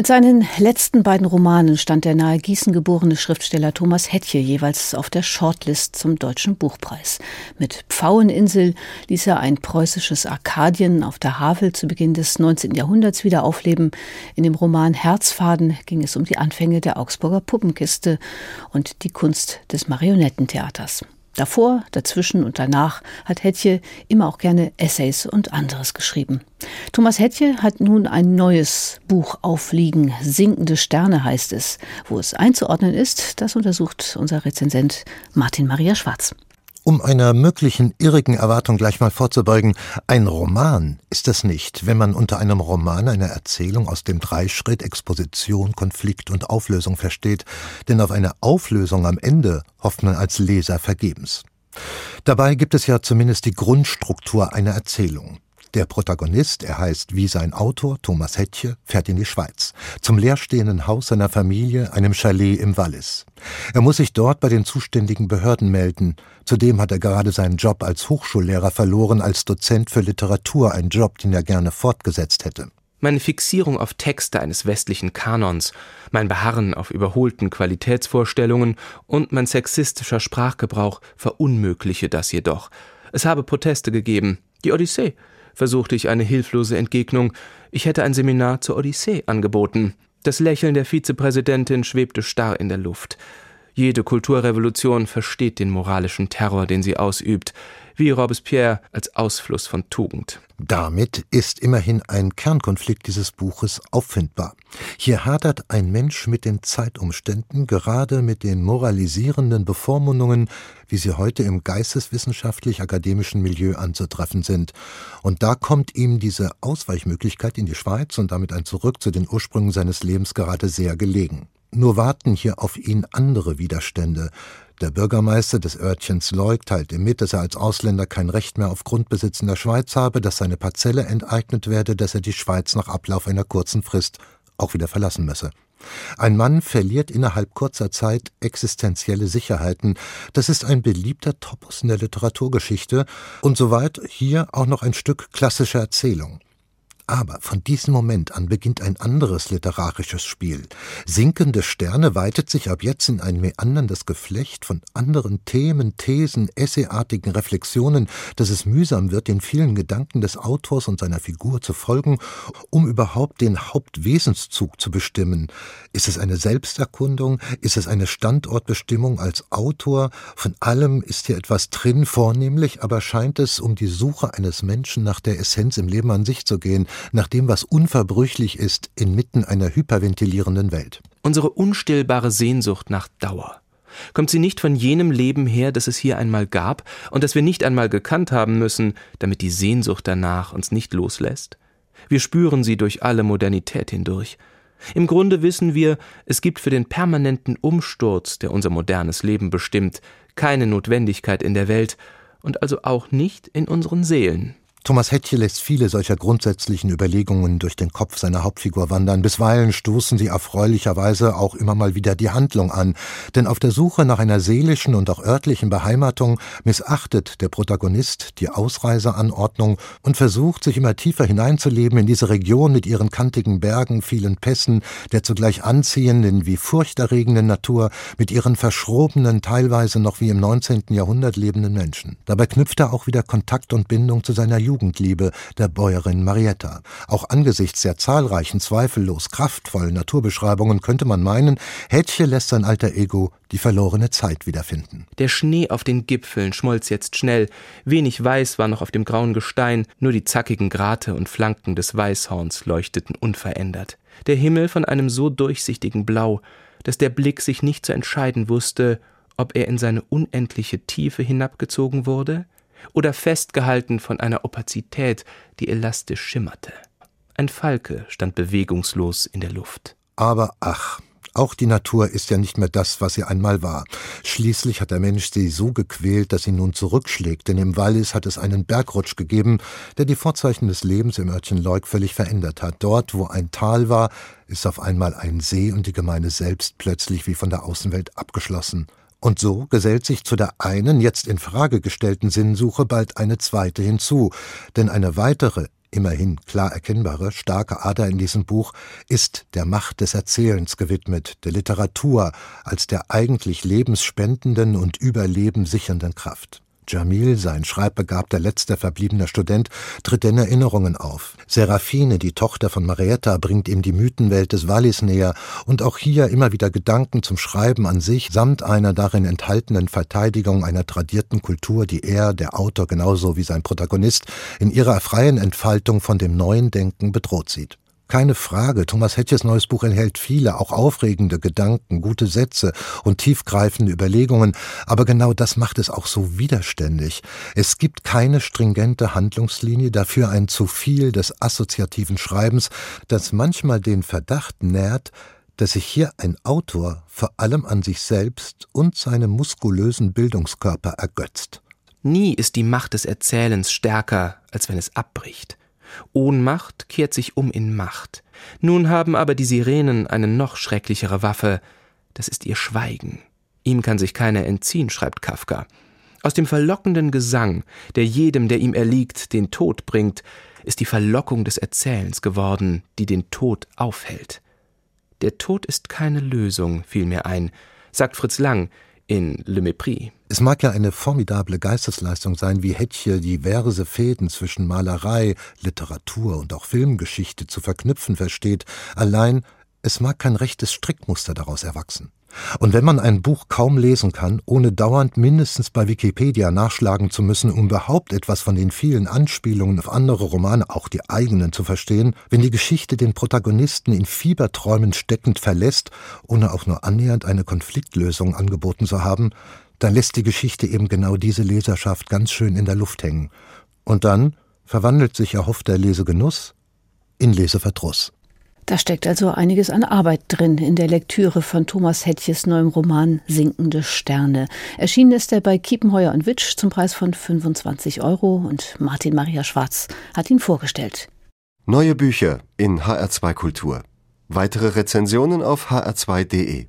Mit seinen letzten beiden Romanen stand der nahe Gießen geborene Schriftsteller Thomas Hettje jeweils auf der Shortlist zum Deutschen Buchpreis. Mit Pfaueninsel ließ er ein preußisches Arkadien auf der Havel zu Beginn des 19. Jahrhunderts wieder aufleben. In dem Roman Herzfaden ging es um die Anfänge der Augsburger Puppenkiste und die Kunst des Marionettentheaters. Davor, dazwischen und danach hat Hettje immer auch gerne Essays und anderes geschrieben. Thomas Hettje hat nun ein neues Buch aufliegen. Sinkende Sterne heißt es. Wo es einzuordnen ist, das untersucht unser Rezensent Martin Maria Schwarz. Um einer möglichen irrigen Erwartung gleich mal vorzubeugen, ein Roman ist das nicht, wenn man unter einem Roman eine Erzählung aus dem Dreischritt Exposition, Konflikt und Auflösung versteht, denn auf eine Auflösung am Ende hofft man als Leser vergebens. Dabei gibt es ja zumindest die Grundstruktur einer Erzählung. Der Protagonist, er heißt wie sein Autor, Thomas Hettche, fährt in die Schweiz, zum leerstehenden Haus seiner Familie, einem Chalet im Wallis. Er muss sich dort bei den zuständigen Behörden melden. Zudem hat er gerade seinen Job als Hochschullehrer verloren, als Dozent für Literatur, ein Job, den er gerne fortgesetzt hätte. Meine Fixierung auf Texte eines westlichen Kanons, mein Beharren auf überholten Qualitätsvorstellungen und mein sexistischer Sprachgebrauch verunmögliche das jedoch. Es habe Proteste gegeben. Die Odyssee, versuchte ich eine hilflose Entgegnung, ich hätte ein Seminar zur Odyssee angeboten. Das Lächeln der Vizepräsidentin schwebte starr in der Luft. Jede Kulturrevolution versteht den moralischen Terror, den sie ausübt wie Robespierre als Ausfluss von Tugend. Damit ist immerhin ein Kernkonflikt dieses Buches auffindbar. Hier hadert ein Mensch mit den Zeitumständen, gerade mit den moralisierenden Bevormundungen, wie sie heute im geisteswissenschaftlich-akademischen Milieu anzutreffen sind. Und da kommt ihm diese Ausweichmöglichkeit in die Schweiz und damit ein Zurück zu den Ursprüngen seines Lebens gerade sehr gelegen. Nur warten hier auf ihn andere Widerstände, der Bürgermeister des Örtchens Leuk teilt ihm mit, dass er als Ausländer kein Recht mehr auf Grundbesitz in der Schweiz habe, dass seine Parzelle enteignet werde, dass er die Schweiz nach Ablauf einer kurzen Frist auch wieder verlassen müsse. Ein Mann verliert innerhalb kurzer Zeit existenzielle Sicherheiten. Das ist ein beliebter Topos in der Literaturgeschichte und soweit hier auch noch ein Stück klassischer Erzählung. Aber von diesem Moment an beginnt ein anderes literarisches Spiel. Sinkende Sterne weitet sich ab jetzt in ein meanderndes Geflecht von anderen Themen, Thesen, essayartigen Reflexionen, dass es mühsam wird, den vielen Gedanken des Autors und seiner Figur zu folgen, um überhaupt den Hauptwesenszug zu bestimmen. Ist es eine Selbsterkundung? Ist es eine Standortbestimmung als Autor? Von allem ist hier etwas drin, vornehmlich aber scheint es um die Suche eines Menschen nach der Essenz im Leben an sich zu gehen, nach dem, was unverbrüchlich ist inmitten einer hyperventilierenden Welt. Unsere unstillbare Sehnsucht nach Dauer. Kommt sie nicht von jenem Leben her, das es hier einmal gab und das wir nicht einmal gekannt haben müssen, damit die Sehnsucht danach uns nicht loslässt? Wir spüren sie durch alle Modernität hindurch. Im Grunde wissen wir, es gibt für den permanenten Umsturz, der unser modernes Leben bestimmt, keine Notwendigkeit in der Welt und also auch nicht in unseren Seelen. Thomas Hettche lässt viele solcher grundsätzlichen Überlegungen durch den Kopf seiner Hauptfigur wandern. Bisweilen stoßen sie erfreulicherweise auch immer mal wieder die Handlung an. Denn auf der Suche nach einer seelischen und auch örtlichen Beheimatung missachtet der Protagonist die Ausreiseanordnung und versucht, sich immer tiefer hineinzuleben in diese Region mit ihren kantigen Bergen, vielen Pässen, der zugleich anziehenden wie furchterregenden Natur, mit ihren verschrobenen, teilweise noch wie im 19. Jahrhundert lebenden Menschen. Dabei knüpft er auch wieder Kontakt und Bindung zu seiner Jugendliebe der Bäuerin Marietta. Auch angesichts der zahlreichen, zweifellos kraftvollen Naturbeschreibungen könnte man meinen, Hätche lässt sein alter Ego die verlorene Zeit wiederfinden. Der Schnee auf den Gipfeln schmolz jetzt schnell, wenig Weiß war noch auf dem grauen Gestein, nur die zackigen Grate und Flanken des Weißhorns leuchteten unverändert. Der Himmel von einem so durchsichtigen Blau, dass der Blick sich nicht zu entscheiden wusste, ob er in seine unendliche Tiefe hinabgezogen wurde oder festgehalten von einer Opazität, die elastisch schimmerte. Ein Falke stand bewegungslos in der Luft. Aber ach, auch die Natur ist ja nicht mehr das, was sie einmal war. Schließlich hat der Mensch sie so gequält, dass sie nun zurückschlägt, denn im Wallis hat es einen Bergrutsch gegeben, der die Vorzeichen des Lebens im Örtchen Leuk völlig verändert hat. Dort, wo ein Tal war, ist auf einmal ein See und die Gemeinde selbst plötzlich wie von der Außenwelt abgeschlossen. Und so gesellt sich zu der einen jetzt in Frage gestellten Sinnsuche bald eine zweite hinzu, denn eine weitere, immerhin klar erkennbare, starke Ader in diesem Buch ist der Macht des Erzählens gewidmet, der Literatur als der eigentlich lebensspendenden und Überleben sichernden Kraft. Jamil, sein schreibbegabter letzter verbliebener Student, tritt in Erinnerungen auf. Seraphine, die Tochter von Marietta, bringt ihm die Mythenwelt des Wallis näher und auch hier immer wieder Gedanken zum Schreiben an sich samt einer darin enthaltenen Verteidigung einer tradierten Kultur, die er, der Autor genauso wie sein Protagonist, in ihrer freien Entfaltung von dem neuen Denken bedroht sieht. Keine Frage, Thomas Hetjes neues Buch enthält viele, auch aufregende Gedanken, gute Sätze und tiefgreifende Überlegungen, aber genau das macht es auch so widerständig. Es gibt keine stringente Handlungslinie, dafür ein zu viel des assoziativen Schreibens, das manchmal den Verdacht nährt, dass sich hier ein Autor vor allem an sich selbst und seinem muskulösen Bildungskörper ergötzt. Nie ist die Macht des Erzählens stärker, als wenn es abbricht. Ohnmacht kehrt sich um in Macht. Nun haben aber die Sirenen eine noch schrecklichere Waffe, das ist ihr Schweigen. Ihm kann sich keiner entziehen, schreibt Kafka. Aus dem verlockenden Gesang, der jedem, der ihm erliegt, den Tod bringt, ist die Verlockung des Erzählens geworden, die den Tod aufhält. Der Tod ist keine Lösung, fiel mir ein, sagt Fritz Lang, in Le Mépris. Es mag ja eine formidable Geistesleistung sein, wie Hetche diverse Fäden zwischen Malerei, Literatur und auch Filmgeschichte zu verknüpfen versteht, allein es mag kein rechtes Strickmuster daraus erwachsen. Und wenn man ein Buch kaum lesen kann, ohne dauernd mindestens bei Wikipedia nachschlagen zu müssen, um überhaupt etwas von den vielen Anspielungen auf andere Romane, auch die eigenen, zu verstehen, wenn die Geschichte den Protagonisten in Fieberträumen steckend verlässt, ohne auch nur annähernd eine Konfliktlösung angeboten zu haben, dann lässt die Geschichte eben genau diese Leserschaft ganz schön in der Luft hängen. Und dann verwandelt sich erhoffter Lesegenuss in Leseverdruss. Da steckt also einiges an Arbeit drin in der Lektüre von Thomas Hettjes neuem Roman Sinkende Sterne. Erschienen ist er bei Kiepenheuer und Witsch zum Preis von 25 Euro und Martin Maria Schwarz hat ihn vorgestellt. Neue Bücher in HR2 Kultur. Weitere Rezensionen auf hr2.de